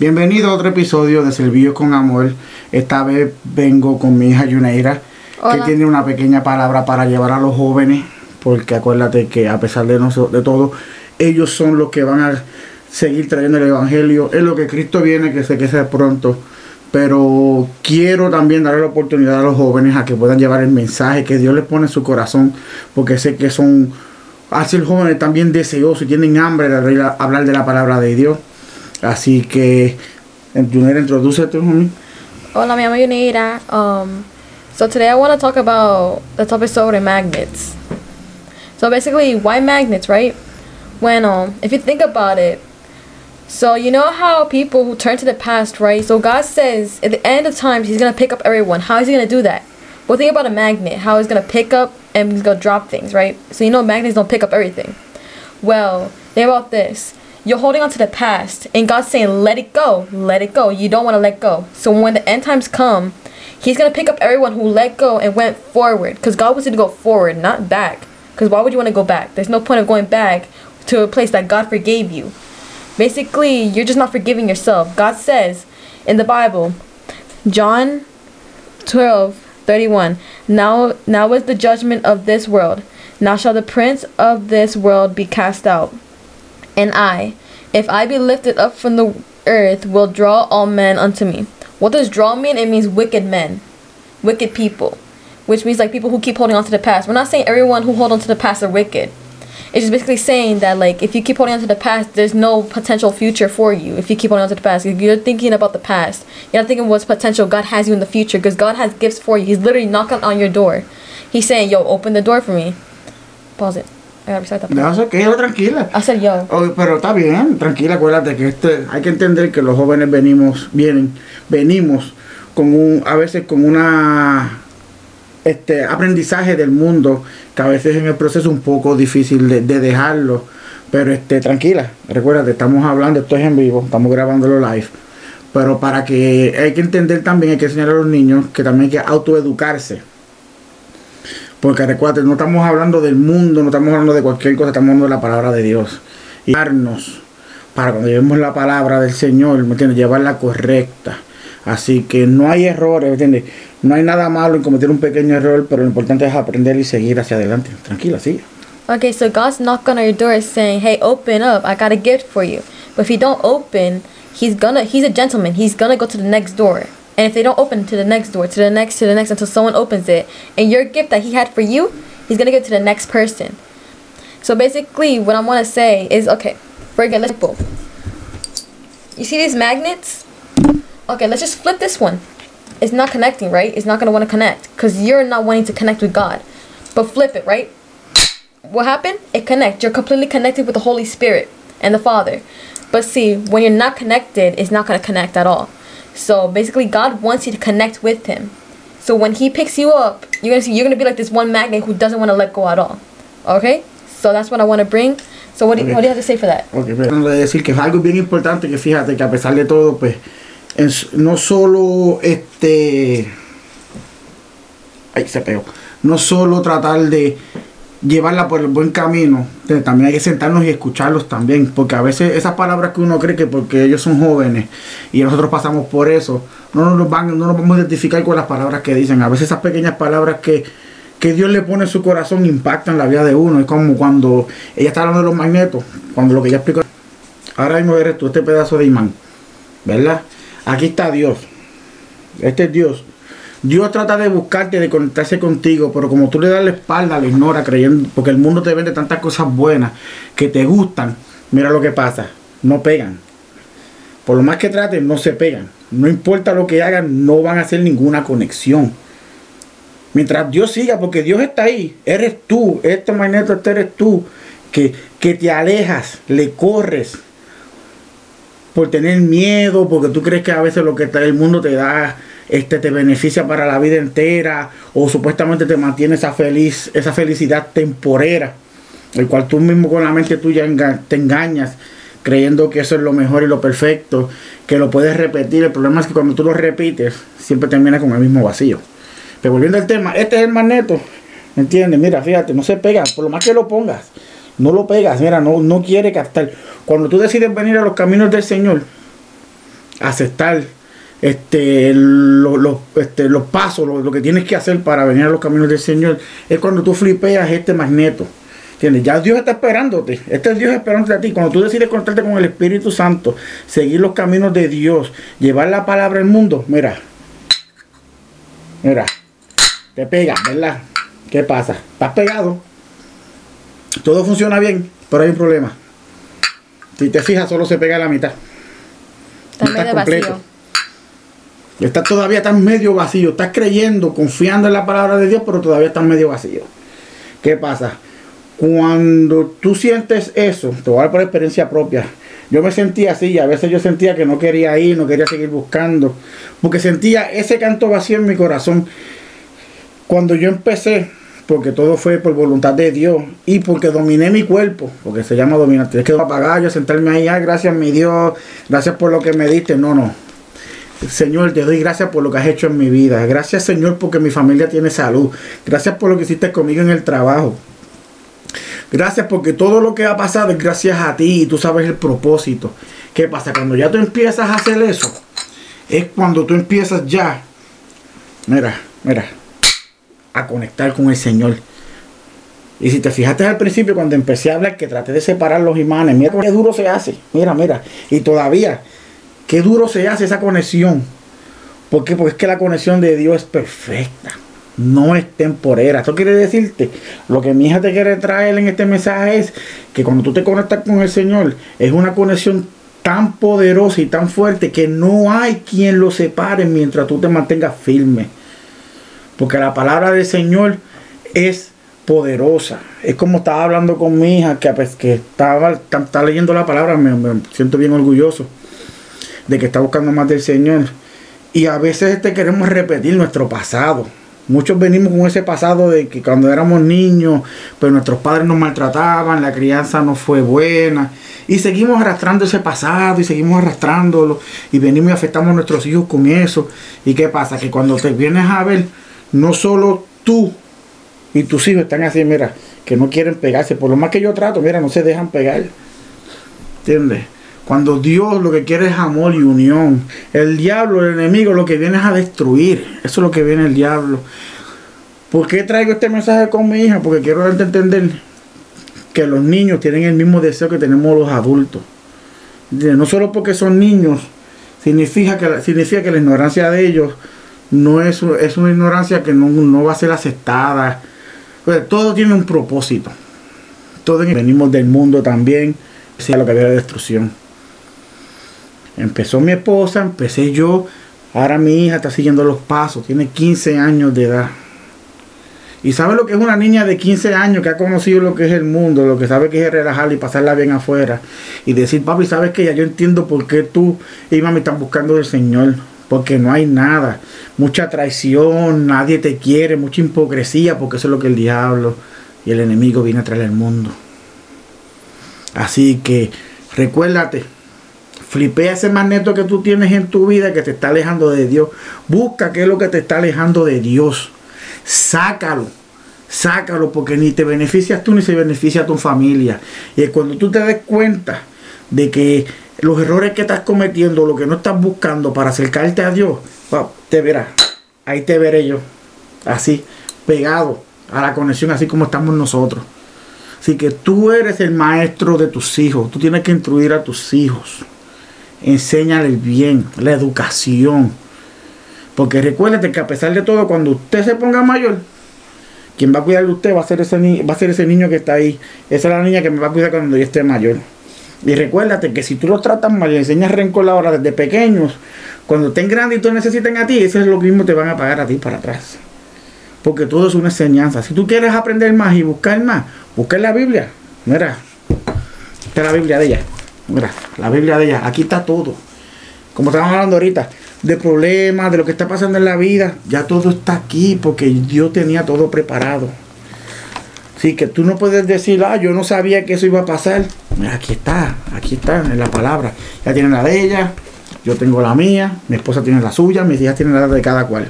Bienvenido a otro episodio de Servicio con Amor. Esta vez vengo con mi hija Yuneira, que tiene una pequeña palabra para llevar a los jóvenes, porque acuérdate que a pesar de, noso- de todo, ellos son los que van a seguir trayendo el Evangelio. Es lo que Cristo viene, que sé que sea pronto. Pero quiero también darle la oportunidad a los jóvenes a que puedan llevar el mensaje que Dios les pone en su corazón, porque sé que son, así los jóvenes también deseosos y tienen hambre de hablar de la palabra de Dios. Así que, introdúcete, homie. Hola, mi llamo Yuneira. Um, so today I want to talk about the topic sobre magnets. So basically, why magnets, right? When um, if you think about it, so you know how people who turn to the past, right? So God says at the end of times He's gonna pick up everyone. How is He gonna do that? Well, think about a magnet. How He's gonna pick up and He's gonna drop things, right? So you know magnets don't pick up everything. Well, think about this. You're holding on to the past, and God's saying, let it go, let it go. You don't want to let go. So when the end times come, He's going to pick up everyone who let go and went forward. Because God wants you to go forward, not back. Because why would you want to go back? There's no point of going back to a place that God forgave you. Basically, you're just not forgiving yourself. God says in the Bible, John 12 31 now now is the judgment of this world now shall the prince of this world be cast out and i if i be lifted up from the earth will draw all men unto me. What does draw mean? It means wicked men wicked people which means like people who keep holding on to the past. We're not saying everyone who hold on to the past are wicked. It's just basically saying that like if you keep holding on to the past there's no potential future for you if you keep holding on to the past. If you're thinking about the past. You're not thinking what's potential god has you in the future because god has gifts for you. He's literally knocking on your door. He's saying yo open the door for me. Pause it part. Déjase que tranquila. said yo Oh, pero está bien, tranquila, acuérdate que este, hay que entender que los jóvenes venimos, vienen, venimos con un, a veces con una este aprendizaje del mundo que a veces en el proceso es un poco difícil de, de dejarlo. Pero este, tranquila, recuérdate, estamos hablando, esto es en vivo, estamos grabándolo live. Pero para que hay que entender también, hay que enseñar a los niños que también hay que autoeducarse. Porque recuerda, no estamos hablando del mundo, no estamos hablando de cualquier cosa, estamos hablando de la palabra de Dios. Y darnos para cuando llevemos la palabra del Señor, ¿me entiendes? Llevarla correcta. Así que no hay errores, ¿me? No hay nada malo en cometer un pequeño error, pero lo importante es aprender y seguir hacia adelante. Tranquila, sigue. Okay, so God's knocking on your door saying, "Hey, open up. I got a gift for you." But if you don't open, he's gonna he's a gentleman. He's gonna go to the next door. And if they don't open to the next door, to the next, to the next until someone opens it, and your gift that he had for you, he's gonna give to the next person. So basically, what I want to say is, okay, for example, you see these magnets? Okay, let's just flip this one. It's not connecting, right? It's not gonna want to connect because you're not wanting to connect with God. But flip it, right? what happened? It connects. You're completely connected with the Holy Spirit and the Father. But see, when you're not connected, it's not gonna connect at all. So basically, God wants you to connect with Him. So when He picks you up, you're gonna see you're gonna be like this one magnet who doesn't want to let go at all. Okay? So that's what I want to bring. So what do, you, what do you have to say for that? Ok, pero decir que es algo bien importante que fíjate que a pesar de todo, pues, es- no solo este. Ay, se pegó. No solo tratar de llevarla por el buen camino, también hay que sentarnos y escucharlos también, porque a veces esas palabras que uno cree que porque ellos son jóvenes y nosotros pasamos por eso, no nos van, no nos vamos a identificar con las palabras que dicen. A veces esas pequeñas palabras que, que Dios le pone en su corazón impactan la vida de uno. Es como cuando ella está hablando de los magnetos, cuando lo que ella explicó, ahora mismo eres tú, este pedazo de imán, ¿verdad? Aquí está Dios, este es Dios. Dios trata de buscarte, de conectarse contigo, pero como tú le das la espalda, le ignora creyendo, porque el mundo te vende tantas cosas buenas que te gustan, mira lo que pasa, no pegan. Por lo más que traten, no se pegan. No importa lo que hagan, no van a hacer ninguna conexión. Mientras Dios siga, porque Dios está ahí, eres tú, este magneto, este eres tú, que, que te alejas, le corres por tener miedo, porque tú crees que a veces lo que el mundo te da este te beneficia para la vida entera o supuestamente te mantiene esa feliz esa felicidad temporera el cual tú mismo con la mente tuya te engañas creyendo que eso es lo mejor y lo perfecto que lo puedes repetir. El problema es que cuando tú lo repites siempre termina con el mismo vacío. Pero volviendo al tema este es el magneto ¿me entiendes? mira fíjate no se pega por lo más que lo pongas no lo pegas mira no, no quiere captar. Cuando tú decides venir a los caminos del Señor aceptar este, lo- lo- este, los pasos, lo, lo que tienes que hacer para venir a los caminos del Señor, es cuando tú flipeas este magneto. ¿Entiendes? Ya Dios está esperándote. Este es Dios esperándote a ti. Cuando tú decides conectarte con el Espíritu Santo, seguir los caminos de Dios, llevar la palabra al mundo, mira. Mira. Te pega, ¿verdad? ¿Qué pasa? Estás pegado. Todo funciona bien, pero hay un problema. Si te fijas, solo se pega la mitad. Está No está medio completo. vacío. Estás todavía estás medio vacío. Estás creyendo, confiando en la palabra de Dios, pero todavía estás medio vacío. ¿Qué pasa? Cuando tú sientes eso, te voy a dar por experiencia propia. Yo me sentía así, a veces yo sentía que no quería ir, no quería seguir buscando, porque sentía ese canto vacío en mi corazón. Cuando yo empecé, porque todo fue por voluntad de Dios y porque dominé mi cuerpo, porque se llama dominar. Tienes que apagar, yo sentarme ahí, "Ay, gracias mi Dios, gracias por lo que me diste. No, no, Señor, te doy gracias por lo que has hecho en mi vida. Gracias, Señor, porque mi familia tiene salud. Gracias por lo que hiciste conmigo en el trabajo. Gracias porque todo lo que ha pasado es gracias a ti y tú sabes el propósito. ¿Qué pasa? Cuando ya tú empiezas a hacer eso, es cuando tú empiezas ya, mira, mira, a conectar con el Señor. Y si te fijaste al principio cuando empecé a hablar que traté de separar los imanes, mira qué duro se hace, mira, mira. Y todavía, qué duro se hace esa conexión. ¿Por qué? Porque es que la conexión de Dios es perfecta. No es temporera. Esto quiere decirte, lo que mi hija te quiere traer en este mensaje es que cuando tú te conectas con el Señor, es una conexión tan poderosa y tan fuerte que no hay quien lo separe mientras tú te mantengas firme. Porque la palabra del Señor es poderosa. Es como estaba hablando con mi hija, que, que estaba, está, está leyendo la palabra, me siento bien orgulloso de que está buscando más del Señor. Y a veces este queremos repetir nuestro pasado. Muchos venimos con ese pasado de que cuando éramos niños, pues nuestros padres nos maltrataban, la crianza no fue buena. Y seguimos arrastrando ese pasado y seguimos arrastrándolo. Y venimos y afectamos a nuestros hijos con eso. ¿Y qué pasa? Que cuando te vienes a ver, no solo tú y tus hijos están así, mira, que no quieren pegarse. Por lo más que yo trato, mira, no se dejan pegar. ¿Entiendes? Cuando Dios lo que quiere es amor y unión. El diablo, el enemigo, lo que viene es a destruir. Eso es lo que viene el diablo. ¿Por qué traigo este mensaje con mi hija? Porque quiero darte entender que los niños tienen el mismo deseo que tenemos los adultos. No solo porque son niños, significa que, significa que la ignorancia de ellos no es, es una ignorancia que no, no va a ser aceptada. Pues, todo tiene un propósito. Todos venimos del mundo también, sea lo que había de destrucción. Empezó mi esposa, empecé yo, ahora mi hija está siguiendo los pasos, tiene 15 años de edad. Y sabe lo que es una niña de 15 años que ha conocido lo que es el mundo, lo que sabe que es relajar y pasarla bien afuera. Y decir, papi, sabes que ya yo entiendo por qué tú y mami están buscando del Señor. Porque no hay nada. Mucha traición, nadie te quiere, mucha hipocresía, porque eso es lo que el diablo y el enemigo viene a traer al mundo. Así que recuérdate, flipea ese magneto que tú tienes en tu vida que te está alejando de Dios. Busca qué es lo que te está alejando de Dios. Sácalo. Sácalo porque ni te beneficias tú ni se beneficia a tu familia. Y cuando tú te des cuenta de que los errores que estás cometiendo, lo que no estás buscando para acercarte a Dios, te verás. Ahí te veré yo. Así, pegado a la conexión, así como estamos nosotros. Así que tú eres el maestro de tus hijos. Tú tienes que instruir a tus hijos. Enséñales bien, la educación. Porque recuérdate que a pesar de todo, cuando usted se ponga mayor, quien va a cuidar de usted va a ser ese, ni- va a ser ese niño que está ahí. Esa es la niña que me va a cuidar cuando yo esté mayor. Y recuérdate que si tú los tratas mal y enseñas rencor ahora desde pequeños, cuando estén grandes y te necesiten a ti, eso es lo mismo te van a pagar a ti para atrás. Porque todo es una enseñanza. Si tú quieres aprender más y buscar más, busca en la Biblia. Mira, esta es la Biblia de ella. Mira, la Biblia de ella. Aquí está todo. Como estábamos hablando ahorita, de problemas, de lo que está pasando en la vida. Ya todo está aquí porque Dios tenía todo preparado. Así que tú no puedes decir, ah, yo no sabía que eso iba a pasar. Mira, aquí está, aquí está en la palabra. Ya tienen la de ella, yo tengo la mía, mi esposa tiene la suya, mis hijas tienen la de cada cual.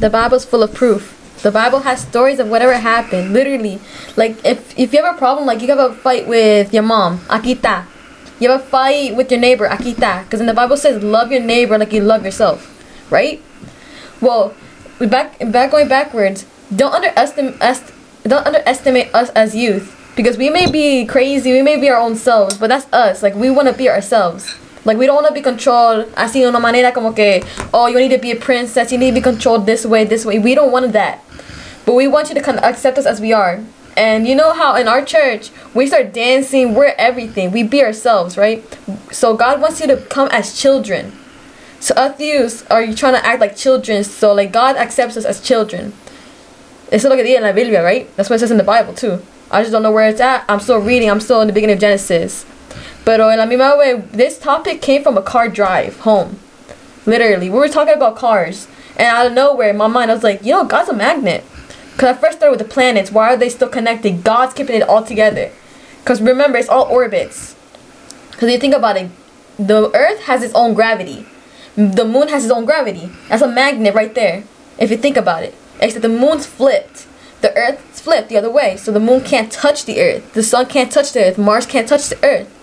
The Bible's full of proof. The Bible has stories of whatever happened. Literally, like if if you have a problem, like you have a fight with your mom, aquí está. You have a fight with your neighbor, akita. Because in the Bible says, love your neighbor like you love yourself, right? Well, we back back going backwards. Don't underestimate us. Don't underestimate us as youth because we may be crazy, we may be our own selves, but that's us. Like we want to be ourselves. Like we don't want to be controlled así de una manera como que oh you need to be a princess, you need to be controlled this way, this way. We don't want that. But we want you to kind of accept us as we are. And you know how in our church we start dancing, we're everything. We be ourselves, right? So God wants you to come as children. So us youths are you trying to act like children, so like God accepts us as children. Lo que dice en la Biblia, right? That's what it says in the Bible too. I just don't know where it's at. I'm still reading. I'm still in the beginning of Genesis. But en la misma way, this topic came from a car drive home. Literally, we were talking about cars, and out of nowhere, in my mind, I was like, you know, God's a magnet. Cause I first started with the planets. Why are they still connected? God's keeping it all together. Cause remember, it's all orbits. Cause you think about it, the Earth has its own gravity. The moon has its own gravity. That's a magnet right there. If you think about it, except the moon's flipped the earth's flipped the other way. So the moon can't touch the earth. The sun can't touch the earth. Mars can't touch the earth.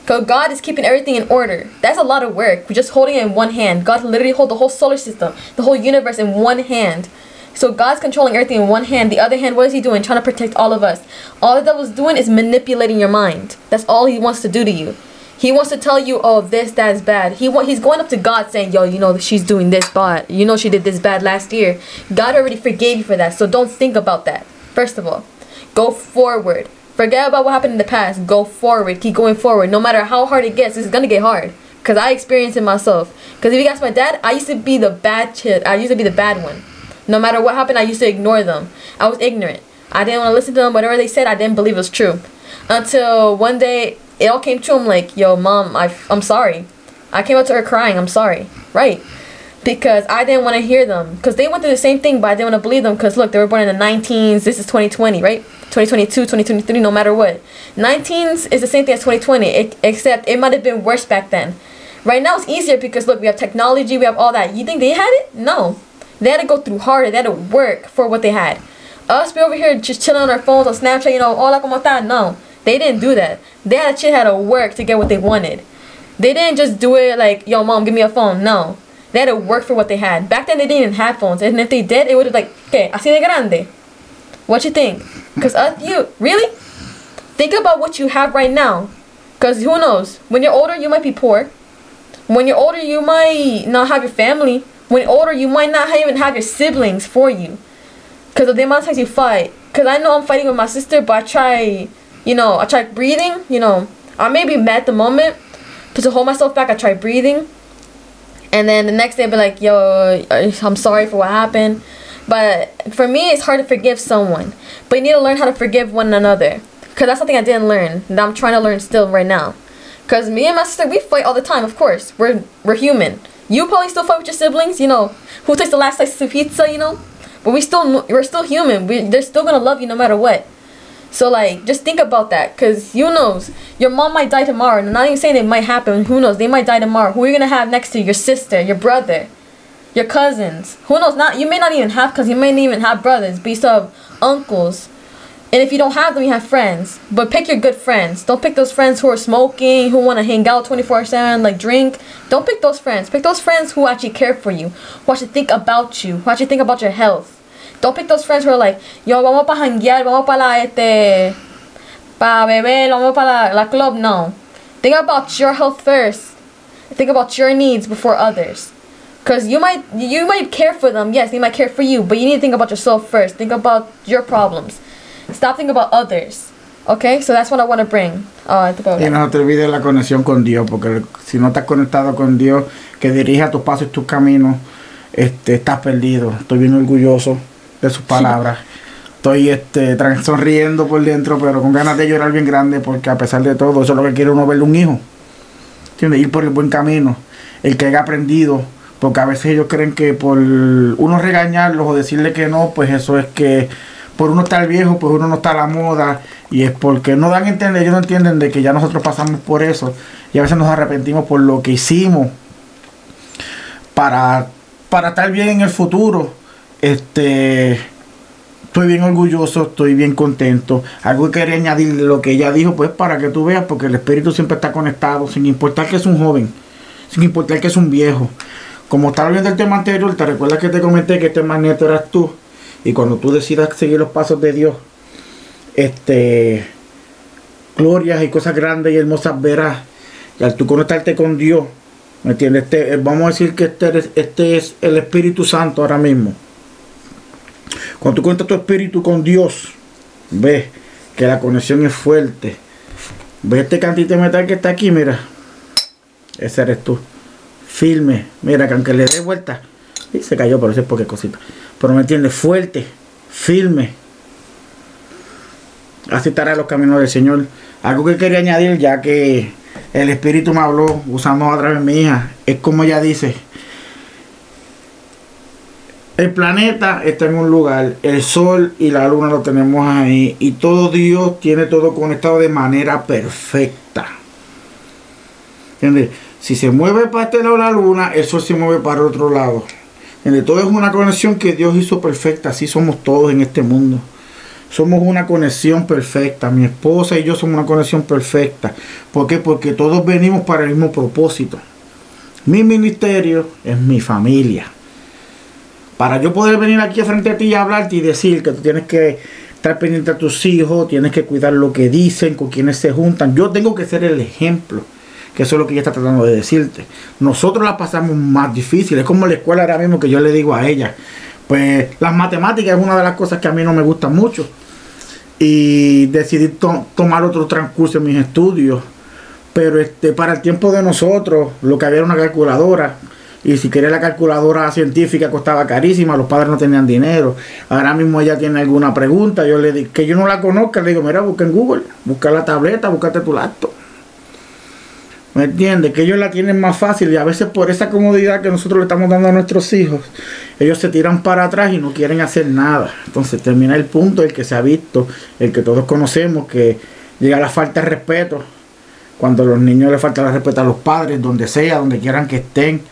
Because God is keeping everything in order. That's a lot of work. We're just holding it in one hand. God literally hold the whole solar system, the whole universe in one hand. So God's controlling everything in one hand. The other hand, what is he doing? Trying to protect all of us. All the devil's doing is manipulating your mind. That's all he wants to do to you. He wants to tell you, oh, this, that is bad. He want, he's going up to God saying, yo, you know, she's doing this bad. You know, she did this bad last year. God already forgave you for that. So don't think about that. First of all, go forward. Forget about what happened in the past. Go forward. Keep going forward. No matter how hard it gets, it's gonna get hard. Cause I experienced it myself. Cause if you ask my dad, I used to be the bad kid. I used to be the bad one. No matter what happened, I used to ignore them. I was ignorant. I didn't want to listen to them. Whatever they said, I didn't believe it was true. Until one day, it all came true. I'm like, yo, mom, I, I'm sorry. I came up to her crying. I'm sorry. Right. Because I didn't want to hear them. Because they went through the same thing, but I didn't want to believe them. Because look, they were born in the 19s. This is 2020, right? 2022, 2023, no matter what. 19s is the same thing as 2020, it, except it might have been worse back then. Right now it's easier because look, we have technology, we have all that. You think they had it? No. They had to go through harder. They had to work for what they had. Us, be over here just chilling on our phones on Snapchat, you know, hola, como está? No. They didn't do that. They had to had to work to get what they wanted. They didn't just do it like, yo, mom, give me a phone. No. They had to work for what they had. Back then, they didn't even have phones. And if they did, it would have like, okay, así de grande. What you think? Because us, you, really? Think about what you have right now. Because who knows? When you're older, you might be poor. When you're older, you might not have your family. When older, you might not even have your siblings for you. Because of the amount of times you fight. Because I know I'm fighting with my sister, but I try you know, I try breathing, you know, I may be mad at the moment, but to hold myself back, I try breathing. And then the next day, I'll be like, yo, uh, I'm sorry for what happened. But for me, it's hard to forgive someone. But you need to learn how to forgive one another. Because that's something I didn't learn that I'm trying to learn still right now. Because me and my sister, we fight all the time, of course. We're, we're human. You probably still fight with your siblings, you know. Who takes the last slice of pizza, you know? But we still, we're still human. We, they're still to love you no matter what. So like, just think about that, cause who knows? Your mom might die tomorrow. And I'm not even saying it might happen. Who knows? They might die tomorrow. Who are you gonna have next to you? Your sister, your brother, your cousins. Who knows? Not you may not even have, cause you may not even have brothers, but you still have uncles. And if you don't have them, you have friends. But pick your good friends. Don't pick those friends who are smoking, who want to hang out 24 7, like drink. Don't pick those friends. Pick those friends who actually care for you, who actually think about you, who actually think about your health. Don't pick those friends who are like, yo, vamos para janguear, vamos para la, este, para beber, vamos para la, club. No. Think about your health first. Think about your needs before others. Cause you might you might care for them, yes, they might care for you, but you need to think about yourself first. Think about your problems. Stop thinking about others. Okay, so that's what I want to bring. Uh, y no te olvides la conexión con Dios, porque si no estás conectado con Dios, que dirija tus pasos y tus caminos, este, estás perdido. Estoy bien orgulloso de sus palabras. Estoy este, sonriendo por dentro, pero con ganas de llorar bien grande, porque a pesar de todo, eso es lo que quiere uno ver un hijo. tiene Ir por el buen camino, el que haya aprendido, porque a veces ellos creen que por uno regañarlos o decirle que no, pues eso es que por uno estar viejo, pues uno no está a la moda, y es porque no dan a entender, ellos no entienden de que ya nosotros pasamos por eso, y a veces nos arrepentimos por lo que hicimos para, para estar bien en el futuro este estoy bien orgulloso, estoy bien contento. Algo que quería añadir de lo que ella dijo, pues para que tú veas, porque el espíritu siempre está conectado, sin importar que es un joven, sin importar que es un viejo. Como estaba viendo el tema anterior, te recuerdas que te comenté que este magneto eras tú. Y cuando tú decidas seguir los pasos de Dios, este glorias y cosas grandes y hermosas verás. Y al tú conectarte con Dios, ¿me entiendes? Este, vamos a decir que este, este es el Espíritu Santo ahora mismo. Cuando tú conectas tu espíritu con Dios, ves que la conexión es fuerte. Ves este cantito de metal que está aquí, mira. Ese eres tú. Firme. Mira que aunque le dé vuelta. Y se cayó, pero eso es porque cosita. Pero me entiendes, fuerte, firme. Así estará los caminos del Señor. Algo que quería añadir, ya que el Espíritu me habló usando a través de mi hija, es como ella dice, el planeta está en un lugar, el sol y la luna lo tenemos ahí y todo Dios tiene todo conectado de manera perfecta. ¿Entiendes? Si se mueve para este lado la luna, el sol se mueve para otro lado. ¿Entiendes? Todo es una conexión que Dios hizo perfecta, así somos todos en este mundo. Somos una conexión perfecta. Mi esposa y yo somos una conexión perfecta. ¿Por qué? Porque todos venimos para el mismo propósito. Mi ministerio es mi familia para yo poder venir aquí frente a ti y hablarte y decir que tú tienes que estar pendiente a tus hijos, tienes que cuidar lo que dicen, con quienes se juntan. Yo tengo que ser el ejemplo, que eso es lo que ella está tratando de decirte. Nosotros la pasamos más difícil, es como la escuela ahora mismo que yo le digo a ella. Pues las matemáticas es una de las cosas que a mí no me gustan mucho. Y decidí tomar otro transcurso en mis estudios. Pero este, para el tiempo de nosotros, lo que había era una calculadora y si quería la calculadora científica costaba carísima, los padres no tenían dinero. Ahora mismo ella tiene alguna pregunta, yo le digo que yo no la conozca, le digo, mira, busca en Google, busca la tableta, búscate tu laptop. ¿Me entiendes? Que ellos la tienen más fácil y a veces por esa comodidad que nosotros le estamos dando a nuestros hijos, ellos se tiran para atrás y no quieren hacer nada. Entonces termina el punto, el que se ha visto, el que todos conocemos, que llega la falta de respeto. Cuando a los niños les falta el respeto a los padres, donde sea, donde quieran que estén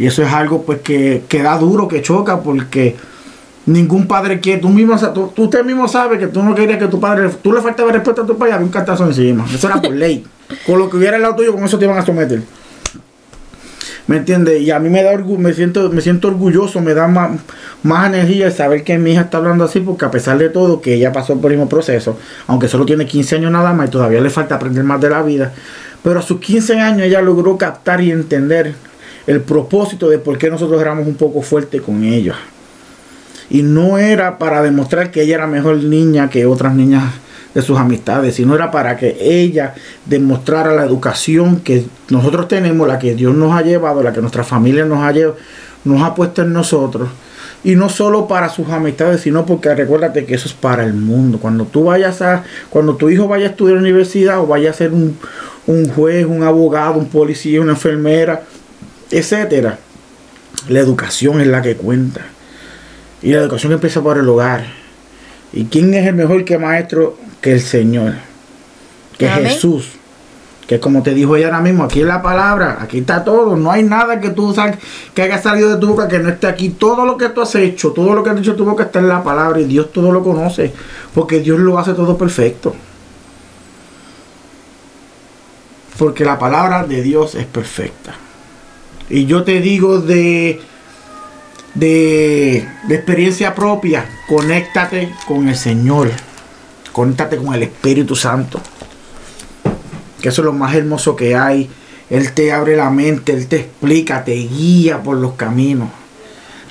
y eso es algo pues que, que da duro, que choca, porque ningún padre quiere, tú mismo, tú, usted mismo sabe que tú no querías que tu padre, tú le faltaba respeto a tu padre, había un cartazo encima. Eso era por ley. con lo que hubiera al lado tuyo, con eso te iban a someter. ¿Me entiendes? Y a mí me da me siento, me siento orgulloso, me da más, más energía saber que mi hija está hablando así, porque a pesar de todo, que ella pasó por el mismo proceso, aunque solo tiene 15 años nada más y todavía le falta aprender más de la vida, pero a sus 15 años ella logró captar y entender el propósito de por qué nosotros éramos un poco fuertes con ellos. Y no era para demostrar que ella era mejor niña que otras niñas de sus amistades, sino era para que ella demostrara la educación que nosotros tenemos, la que Dios nos ha llevado, la que nuestra familia nos ha, llevado, nos ha puesto en nosotros. Y no solo para sus amistades, sino porque recuérdate que eso es para el mundo. Cuando tú vayas a, cuando tu hijo vaya a estudiar en la universidad o vaya a ser un, un juez, un abogado, un policía, una enfermera, etcétera. La educación es la que cuenta. Y la educación empieza por el hogar. ¿Y quién es el mejor que maestro que el Señor? Que es Jesús. Que como te dijo ella ahora mismo, aquí es la palabra, aquí está todo. No hay nada que tú que haya salido de tu boca que no esté aquí. Todo lo que tú has hecho, todo lo que has dicho tu boca está en la palabra y Dios todo lo conoce. Porque Dios lo hace todo perfecto. Porque la palabra de Dios es perfecta. Y yo te digo de, de, experiencia propia, conéctate con el Señor. Conéctate con el Espíritu Santo. Que eso es lo más hermoso que hay. Él te abre la mente, Él te explica, te guía por los caminos.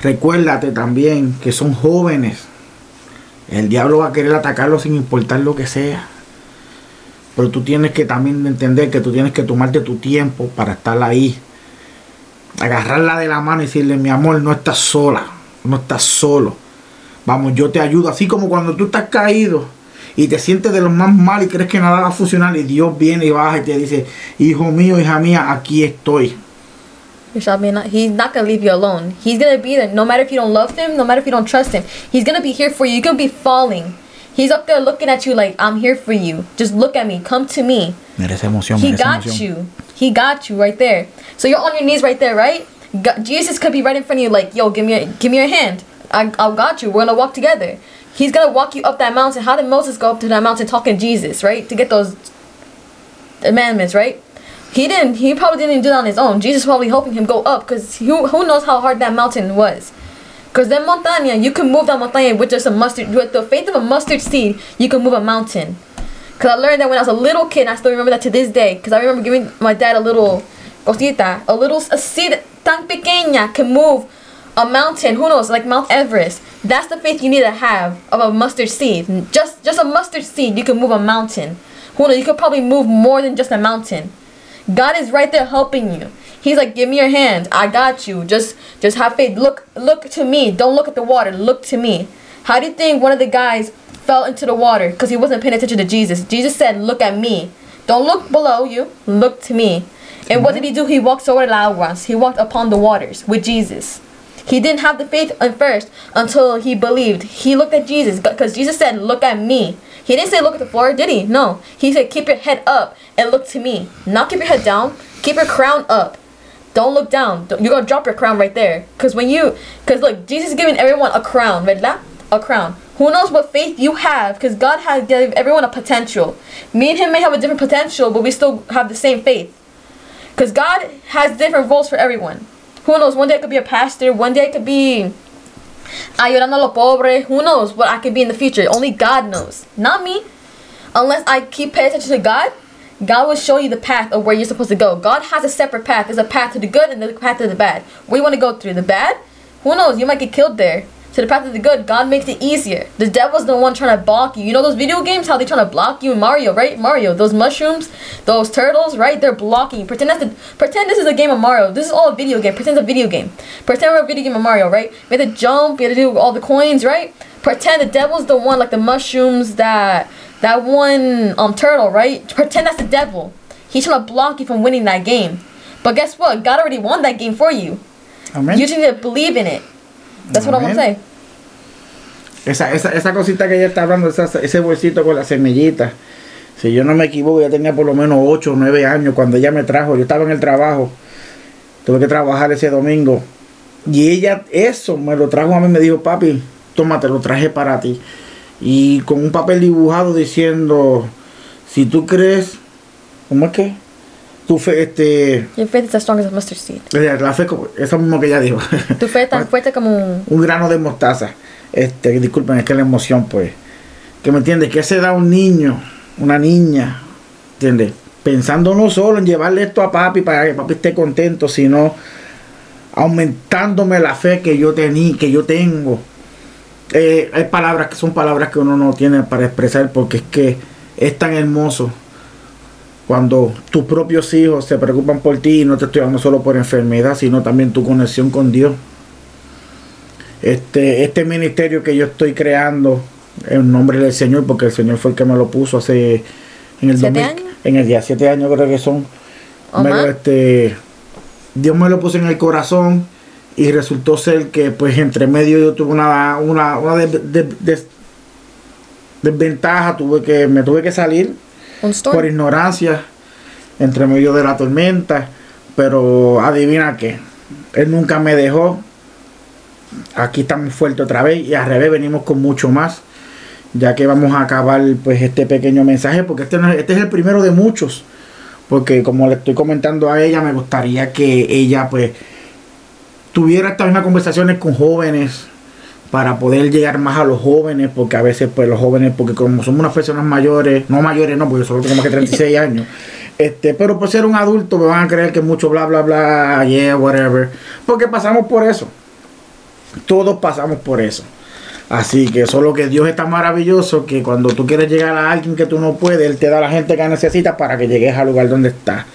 Recuérdate también que son jóvenes. El diablo va a querer atacarlos sin importar lo que sea. Pero tú tienes que también entender que tú tienes que tomarte tu tiempo para estar ahí agarrarla de la mano y decirle, mi amor, no estás sola, no estás solo. Vamos, yo te ayudo. Así como cuando tú estás caído y te sientes de lo más mal y crees que nada va a funcionar y Dios viene y baja y te dice, hijo mío, hija mía, aquí estoy. He's not gonna leave you alone. He's gonna be there no matter if you don't love him, no matter if you don't trust him. He's gonna be here for you. You're gonna be falling. He's up there looking at you like, I'm here for you. Just look at me. Come to me. Merece emoción. He got emoción. you. He got you right there. So you're on your knees right there, right? God, Jesus could be right in front of you, like, yo, give me, a, give me your hand. I, I got you. We're gonna walk together. He's gonna walk you up that mountain. How did Moses go up to that mountain talking to Jesus, right? To get those commandments, right? He didn't. He probably didn't do that on his own. Jesus probably helping him go up, cause who who knows how hard that mountain was. Cause then montaña, you can move that montaña with just a mustard, with the faith of a mustard seed, you can move a mountain. Cause I learned that when I was a little kid, I still remember that to this day. Cause I remember giving my dad a little cosita, a little a seed tan pequeña can move a mountain. Who knows, like Mount Everest. That's the faith you need to have of a mustard seed. Just just a mustard seed, you can move a mountain. Who knows, you could probably move more than just a mountain. God is right there helping you. He's like, give me your hand. I got you. Just just have faith. Look look to me. Don't look at the water. Look to me. How do you think one of the guys fell into the water because he wasn't paying attention to Jesus? Jesus said, look at me. Don't look below you. Look to me. And what did he do? He walked over the aguas. He walked upon the waters with Jesus. He didn't have the faith at first until he believed. He looked at Jesus because Jesus said, look at me. He didn't say look at the floor, did he? No. He said keep your head up and look to me. Not keep your head down. Keep your crown up. Don't look down. Don't- You're gonna drop your crown right there. Cause when you, cause look, Jesus is giving everyone a crown, ¿verdad? A crown. Who knows what faith you have? Cause God has given everyone a potential. Me and him may have a different potential, but we still have the same faith. Cause God has different roles for everyone. Who knows? One day I could be a pastor. One day I could be ah, ayudando a los pobres. Who knows what I could be in the future? Only God knows, not me. Unless I keep paying attention to God, God will show you the path of where you're supposed to go. God has a separate path. There's a path to the good and the path to the bad. Where you want to go through the bad? Who knows? You might get killed there. To the path of the good, God makes it easier. The devil's the one trying to block you. You know those video games, how they trying to block you in Mario, right? Mario, those mushrooms, those turtles, right? They're blocking. you. Pretend that's the, pretend this is a game of Mario. This is all a video game. Pretend it's a video game. Pretend we're a video game of Mario, right? We have to jump. We have to do all the coins, right? Pretend the devil's the one, like the mushrooms that that one um turtle, right? Pretend that's the devil. He's trying to block you from winning that game. But guess what? God already won that game for you. Amén. You just need to believe in it. That's what I'm gonna Amen. say. Esa, esa, esa cosita que ella está hablando, esa- ese bolsito con la semillita. Si yo no me equivoco, ya tenía por lo menos 8 o 9 años cuando ella me trajo. Yo estaba en el trabajo. Tuve que trabajar ese domingo. Y ella, eso, me lo trajo a mí. Me dijo, papi, tómate, lo traje para ti. Y con un papel dibujado diciendo, si tú crees, ¿cómo es que? Tu fe, este, Your faith is as strong as a mustard seed. la fe, eso mismo que ella dijo. Tu fe es tan fuerte como un... un grano de mostaza. Este, disculpen, es que la emoción, pues. Que me entiendes, que se da un niño, una niña, ¿entiendes? Pensando no solo en llevarle esto a papi para que papi esté contento, sino aumentándome la fe que yo tení, que yo tengo. Eh, hay palabras que son palabras que uno no tiene para expresar porque es que es tan hermoso cuando tus propios hijos se preocupan por ti y no te estoy hablando solo por enfermedad, sino también tu conexión con Dios este, este ministerio que yo estoy creando en nombre del Señor, porque el Señor fue el que me lo puso hace en el ¿Siete 2000 años? en el día siete años creo que son. Este, Dios me lo puso en el corazón y resultó ser que pues entre medio yo tuve una, una, una des- des- des- desventaja, tuve que, me tuve que salir por ignorancia entre medio de la tormenta. Pero adivina que Él nunca me dejó. Aquí estamos fuertes otra vez y al revés venimos con mucho más. Ya que vamos a acabar pues este pequeño mensaje porque este, no este es el primero de muchos. Porque como le estoy comentando a ella, me gustaría que ella pues tuviera estas mismas conversaciones con jóvenes para poder llegar más a los jóvenes, porque a veces pues los jóvenes, porque como somos unas personas mayores, no mayores no, porque yo solo tengo más que 36 años, este, pero por ser un adulto me van a creer que mucho bla bla bla, yeah, whatever, porque pasamos por eso, todos pasamos por eso. Así que solo que Dios está maravilloso que cuando tú quieres llegar a alguien que tú no puedes, Él te da la gente que necesitas para que llegues al lugar donde estás.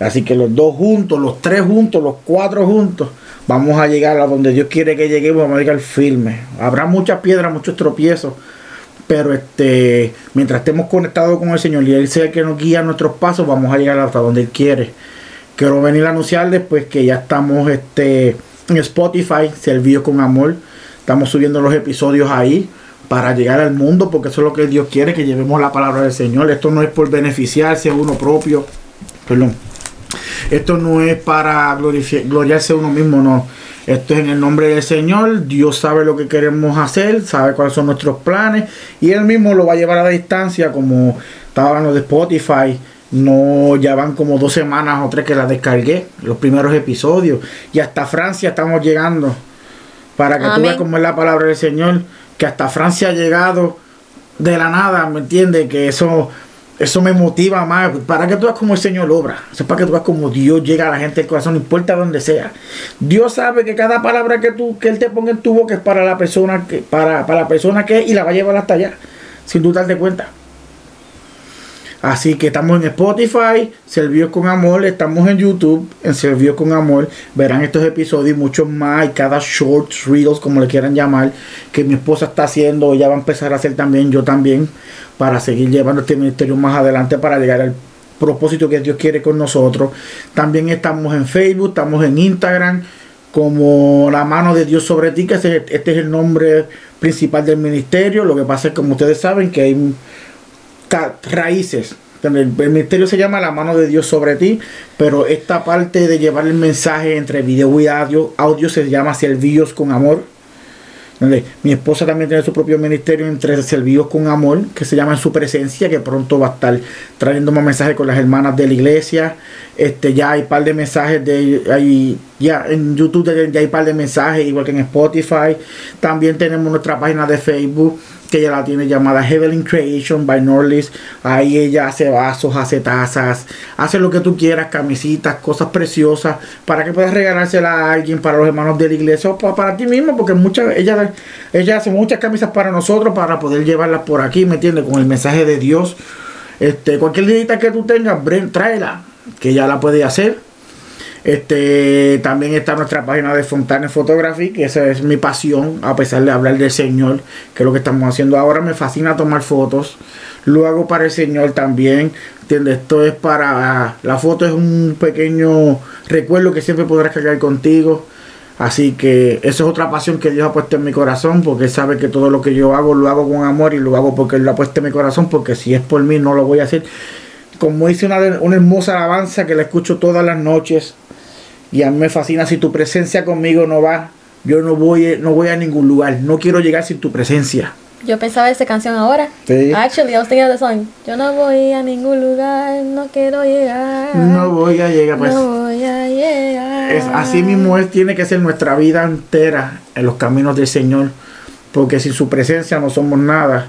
Así que los dos juntos, los tres juntos, los cuatro juntos, vamos a llegar a donde Dios quiere que lleguemos, vamos a llegar firme. Habrá muchas piedras, muchos tropiezos, pero este, mientras estemos conectados con el Señor y Él sea el que nos guía nuestros pasos, vamos a llegar hasta donde Él quiere. Quiero venir a anunciarles pues que ya estamos este, en Spotify, Servido con Amor. Estamos subiendo los episodios ahí para llegar al mundo, porque eso es lo que Dios quiere, que llevemos la palabra del Señor. Esto no es por beneficiarse uno propio. Perdón. Esto no es para gloriarse uno mismo, no. Esto es en el nombre del Señor. Dios sabe lo que queremos hacer, sabe cuáles son nuestros planes y Él mismo lo va a llevar a la distancia como estaba hablando de Spotify. No, ya van como dos semanas o tres que la descargué, los primeros episodios. Y hasta Francia estamos llegando. Para que tú veas cómo es la palabra del Señor. Que hasta Francia ha llegado de la nada, ¿me entiendes? Que eso eso me motiva más para que tú veas como el Señor obra. Es para que tú veas como Dios llega a la gente del corazón, no importa donde sea. Dios sabe que cada palabra que tú que él te ponga en tu boca es para la persona que para, para la persona que es y la va a llevar hasta allá, sin tú darte cuenta. Así que estamos en Spotify, Servió con Amor, estamos en YouTube, en Servió con Amor. Verán estos episodios y muchos más, y cada short, reels, como le quieran llamar, que mi esposa está haciendo, ella va a empezar a hacer también, yo también, para seguir llevando este ministerio más adelante, para llegar al propósito que Dios quiere con nosotros. También estamos en Facebook, estamos en Instagram, como la mano de Dios sobre ti, que este es el nombre principal del ministerio. Lo que pasa es, como ustedes saben, que hay raíces. El, ministerio se llama La mano de Dios sobre ti, pero esta parte de llevar el mensaje entre video y audio, audio se llama Servíos con Amor. Mi esposa también tiene su propio ministerio entre Servíos con Amor, que se llama En su presencia, que pronto va a estar trayendo más mensajes con las hermanas de la iglesia. Este, ya hay un par de mensajes de hay, ya en YouTube ya hay un par de mensajes, igual que en Spotify. También tenemos nuestra página de Facebook que ella la tiene llamada Heavenly Creation by Norlis. Ahí ella hace vasos, hace tazas, hace lo que tú quieras, camisitas, cosas preciosas, para que puedas regalársela a alguien, para los hermanos de la iglesia o para, ti mismo, porque muchas, ella, ella hace muchas camisas para nosotros, para poder llevarlas por aquí, ¿me entiendes? Con el mensaje de Dios. Este, cualquier lidita que tú tengas, tráela, que ella la puede hacer este, también está nuestra página de Fontana Photography, que esa es mi pasión, a pesar de hablar del Señor, que es lo que estamos haciendo ahora. Me fascina tomar fotos. Lo hago para el Señor también. ¿Entiendes? Esto es para. La foto es un pequeño recuerdo que siempre podrás cargar contigo. Así que eso es otra pasión que Dios ha puesto en mi corazón, porque Él sabe que todo lo que yo hago lo hago con amor y lo hago porque Él lo ha puesto en mi corazón, porque si es por mí no lo voy a hacer. Como hice una, una hermosa alabanza que la escucho todas las noches, y a mí me fascina si tu presencia conmigo no va, yo no voy, no voy a ningún lugar. No quiero llegar sin tu presencia. Yo pensaba esa canción ahora. Sí. Actually, I was thinking of the song. Yo no voy a ningún lugar, no quiero llegar. No voy a llegar, pues. No voy a llegar. Es, así mismo es, tiene que ser nuestra vida entera en los caminos del Señor. Porque sin su presencia no somos nada.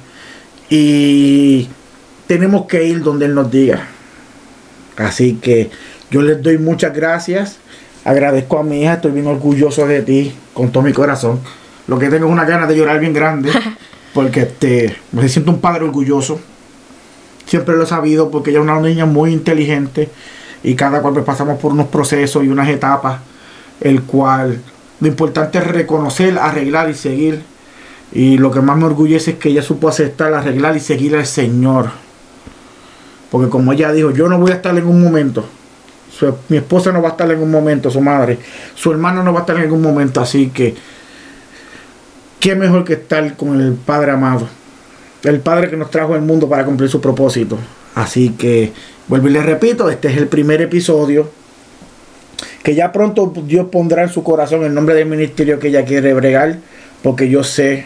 Y tenemos que ir donde Él nos diga. Así que yo les doy muchas gracias Agradezco a mi hija, estoy bien orgulloso de ti, con todo mi corazón. Lo que tengo es una ganas de llorar bien grande, porque este, me siento un padre orgulloso. Siempre lo he sabido, porque ella es una niña muy inteligente y cada cual pues, pasamos por unos procesos y unas etapas, el cual lo importante es reconocer, arreglar y seguir. Y lo que más me orgullece es que ella supo aceptar, arreglar y seguir al Señor. Porque como ella dijo, yo no voy a estar en un momento mi esposa no va a estar en un momento, su madre, su hermano no va a estar en ningún momento, así que qué mejor que estar con el Padre amado, el Padre que nos trajo al mundo para cumplir su propósito. Así que, vuelvo y le repito, este es el primer episodio que ya pronto Dios pondrá en su corazón el nombre del ministerio que ella quiere bregar, porque yo sé,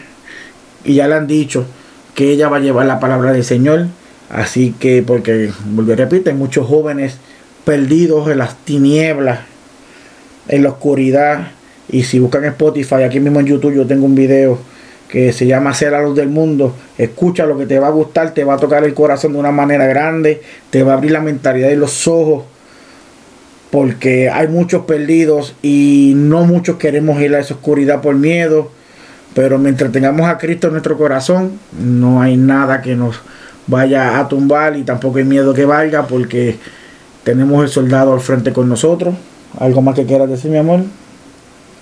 y ya le han dicho, que ella va a llevar la palabra del Señor. Así que, porque, vuelvo y repito, hay muchos jóvenes perdidos en las tinieblas, en la oscuridad. Y si buscan Spotify, aquí mismo en YouTube yo tengo un video que se llama Ser la luz del mundo. Escucha lo que te va a gustar, te va a tocar el corazón de una manera grande, te va a abrir la mentalidad y los ojos. Porque hay muchos perdidos y no muchos queremos ir a esa oscuridad por miedo. Pero mientras tengamos a Cristo en nuestro corazón, no hay nada que nos vaya a tumbar y tampoco hay miedo que valga porque tenemos el soldado al frente con nosotros. ¿Algo más que quieras decir, mi amor?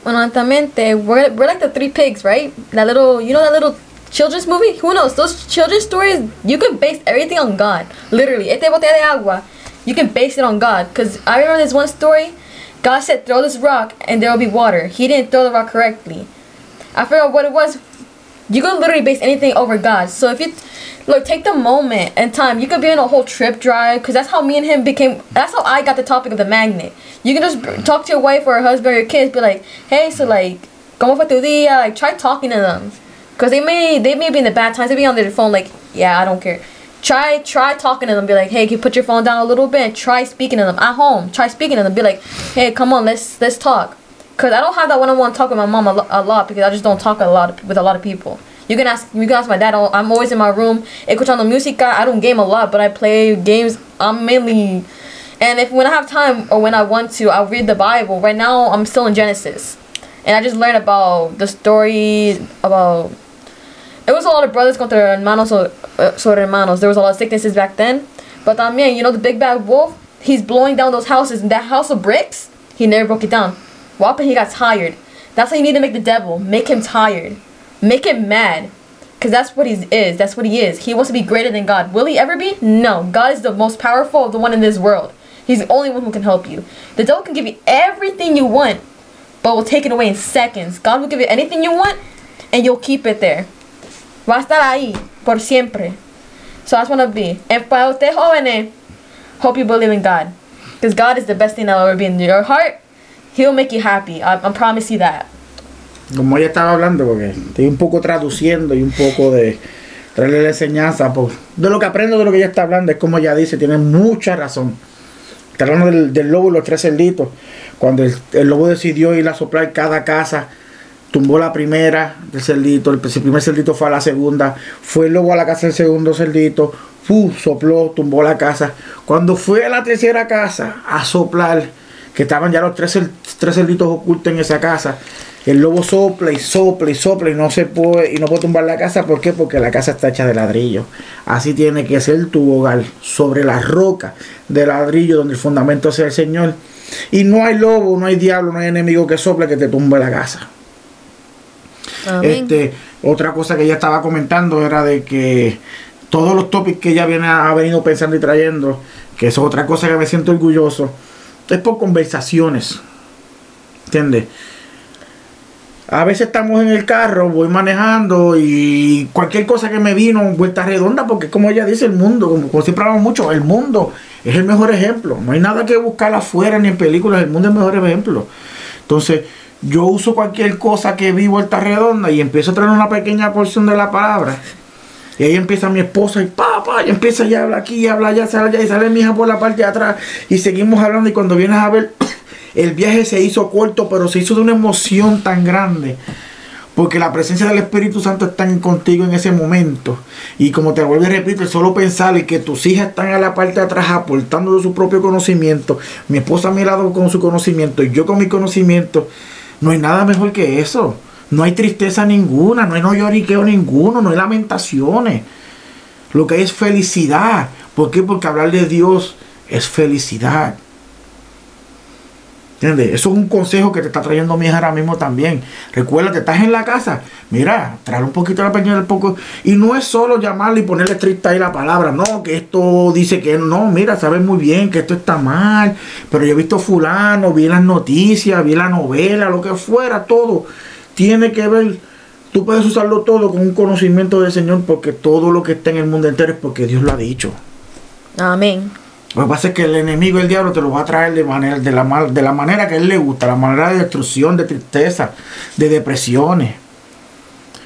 Honestamente, we're, we're like the three pigs, right? That little, you know that little children's movie? Who knows? Those children's stories, you can base everything on God. Literally. Este botella de agua, you can base it on God. Because I remember this one story. God said, throw this rock and there will be water. He didn't throw the rock correctly. I forgot what it was. You can literally base anything over God. So if you look, take the moment and time. You could be on a whole trip drive because that's how me and him became. That's how I got the topic of the magnet. You can just talk to your wife or your husband or your kids. Be like, hey, so like, como fue tu día? Like, try talking to them, because they may they may be in the bad times. They be on their phone like, yeah, I don't care. Try try talking to them. Be like, hey, can you put your phone down a little bit? Try speaking to them at home. Try speaking to them. Be like, hey, come on, let's let's talk. Cause I don't have that one-on-one talk with my mom a, lo- a lot because I just don't talk a lot with a lot of people. You can ask you can ask my dad. I'm always in my room escuchando música. I don't game a lot, but I play games. I'm mainly, and if when I have time or when I want to, I'll read the Bible. Right now, I'm still in Genesis, and I just learned about the story about. It was a lot of brothers contra hermanos o uh, hermanos. There was a lot of sicknesses back then, but también you know the big bad wolf. He's blowing down those houses, and that house of bricks. He never broke it down. What? He got tired. That's how you need to make the devil. Make him tired. Make him mad. Because that's what he is. That's what he is. He wants to be greater than God. Will he ever be? No. God is the most powerful of the one in this world. He's the only one who can help you. The devil can give you everything you want, but will take it away in seconds. God will give you anything you want, and you'll keep it there. Va a estar ahí por siempre. So that's what I'll be. And para ustedes jóvenes, hope you believe in God. Because God is the best thing that will ever be in your heart. He'll make you happy. I, I promise you that. Como ella estaba hablando, porque estoy un poco traduciendo y un poco de traerle la enseñanza, pues, de lo que aprendo de lo que ella está hablando, es como ella dice, tiene mucha razón. Está hablando del, lobo y los tres cerditos. Cuando el, lobo decidió ir a soplar cada casa, tumbó la primera del cerdito, el, el primer cerdito fue a la segunda, fue el lobo a la casa del segundo cerdito, fu, sopló, tumbó la casa. Cuando fue a la tercera casa a soplar, que estaban ya los tres, tres cerditos ocultos en esa casa, el lobo sopla y sopla y sopla y no se puede y no puede tumbar la casa. ¿Por qué? Porque la casa está hecha de ladrillo. Así tiene que ser tu hogar, sobre la roca de ladrillo donde el fundamento sea el Señor. Y no hay lobo, no hay diablo, no hay enemigo que sople que te tumbe la casa. Amén. Este, otra cosa que ella estaba comentando era de que todos los topics que ella viene, ha venido pensando y trayendo, que eso es otra cosa que me siento orgulloso, es por conversaciones. ¿Entiendes? A veces estamos en el carro, voy manejando y cualquier cosa que me vino, vuelta redonda, porque como ella dice, el mundo, como, siempre hablamos mucho, el mundo es el mejor ejemplo. No hay nada que buscar afuera ni en películas, el mundo es el mejor ejemplo. Entonces, yo uso cualquier cosa que vi vuelta redonda y empiezo a traer una pequeña porción de la palabra. Y ahí empieza mi esposa y papá, y empieza ya a hablar aquí, y habla allá, sale allá, y sale mi hija por la parte de atrás. Y seguimos hablando y cuando vienes a ver, el viaje se hizo corto, pero se hizo de una emoción tan grande. Porque la presencia del Espíritu Santo está contigo en ese momento. Y como te vuelvo repito, el solo pensar que tus hijas están a la parte de atrás aportando su propio conocimiento, mi esposa a mi lado con su conocimiento y yo con mi conocimiento, no hay nada mejor que eso. No hay tristeza ninguna, no hay no lloriqueo ninguno, no hay lamentaciones. Lo que hay es felicidad. ¿Por qué? Porque hablar de Dios es felicidad. ¿Entiendes? Eso es un consejo que te está trayendo mi hija ahora mismo también. Recuerda, estás en la casa. Mira, trae un poquito la pequeña del poco. Y no es solo llamarle y ponerle estricta ahí la palabra. No, que esto dice que no. Mira, sabes muy bien que esto está mal. Pero yo he visto fulano, vi las noticias, vi la novela, lo que fuera, todo. Tiene que ver. Tú puedes usarlo todo con un conocimiento del Señor porque todo lo que está en el mundo entero es porque Dios lo ha dicho. Amén. Lo que pasa es que el enemigo, el diablo, te lo va a traer de, manera, de, la, mal- de la manera que a él le gusta, la manera de destrucción, de tristeza, de depresiones.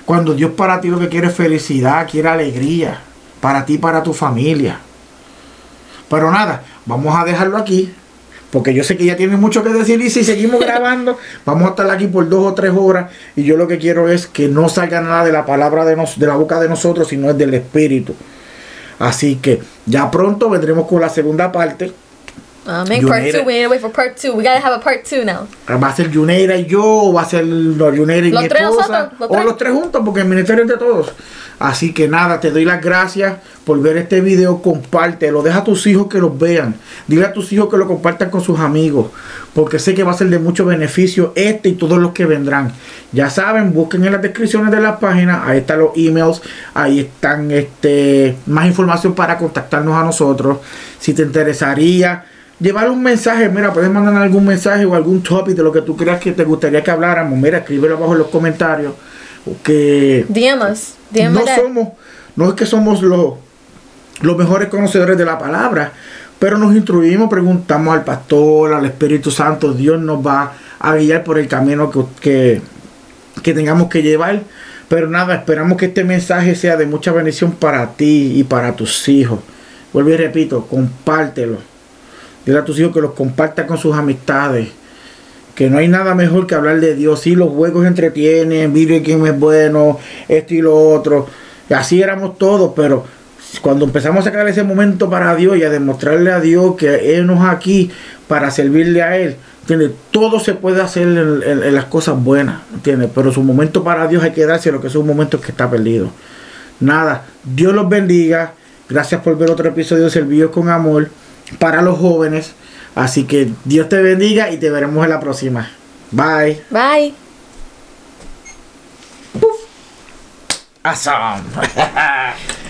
Cuando Dios para ti lo que quiere es felicidad, quiere alegría, para ti y para tu familia. Pero nada, vamos a dejarlo aquí, porque yo sé que ya tiene mucho que decir y si seguimos grabando, vamos a estar aquí por dos o tres horas y yo lo que quiero es que no salga nada de la palabra de, nos, de la boca de nosotros, sino es del Espíritu. Así que ya pronto vendremos con la segunda parte. Amén. You Part made two. it. We need to wait for part two. We gotta have a part two now. Va a ser Yuneira y yo, o va a ser no, Yuneira y Los mi tres esposa, nosotros, los o tres. los tres juntos, porque el ministerio es de todos. Así que nada, te doy las gracias por ver este video, compártelo, deja a tus hijos que los vean, dile a tus hijos que lo compartan con sus amigos, porque sé que va a ser de mucho beneficio este y todos los que vendrán. Ya saben, busquen en las descripciones de la página, ahí están los emails, ahí están este más información para contactarnos a nosotros. Si te interesaría llevar un mensaje, mira, puedes mandar algún mensaje o algún topic de lo que tú creas que te gustaría que habláramos, mira, escríbelo abajo en los comentarios. Que no somos, no es que somos los, los mejores conocedores de la palabra, pero nos instruimos, preguntamos al pastor, al Espíritu Santo, Dios nos va a guiar por el camino que, que, que tengamos que llevar. Pero nada, esperamos que este mensaje sea de mucha bendición para ti y para tus hijos. Vuelvo y repito, compártelo. Dile a tus hijos que los compartan con sus amistades. Que no hay nada mejor que hablar de Dios. Sí, los juegos entretienen, video quién es bueno, esto y lo otro. Así éramos todos, pero cuando empezamos a sacar ese momento para Dios y a demostrarle a Dios que Él nos aquí para servirle a Él, ¿entiendes? Todo se puede hacer en, las cosas buenas, ¿entiendes? Pero su momento para Dios hay que darse lo que son momentos que está perdido. Nada, Dios los bendiga. Gracias por ver otro episodio de Servidos con Amor para los jóvenes. Así que Dios te bendiga y te veremos en la próxima. Bye. Bye. Awesome.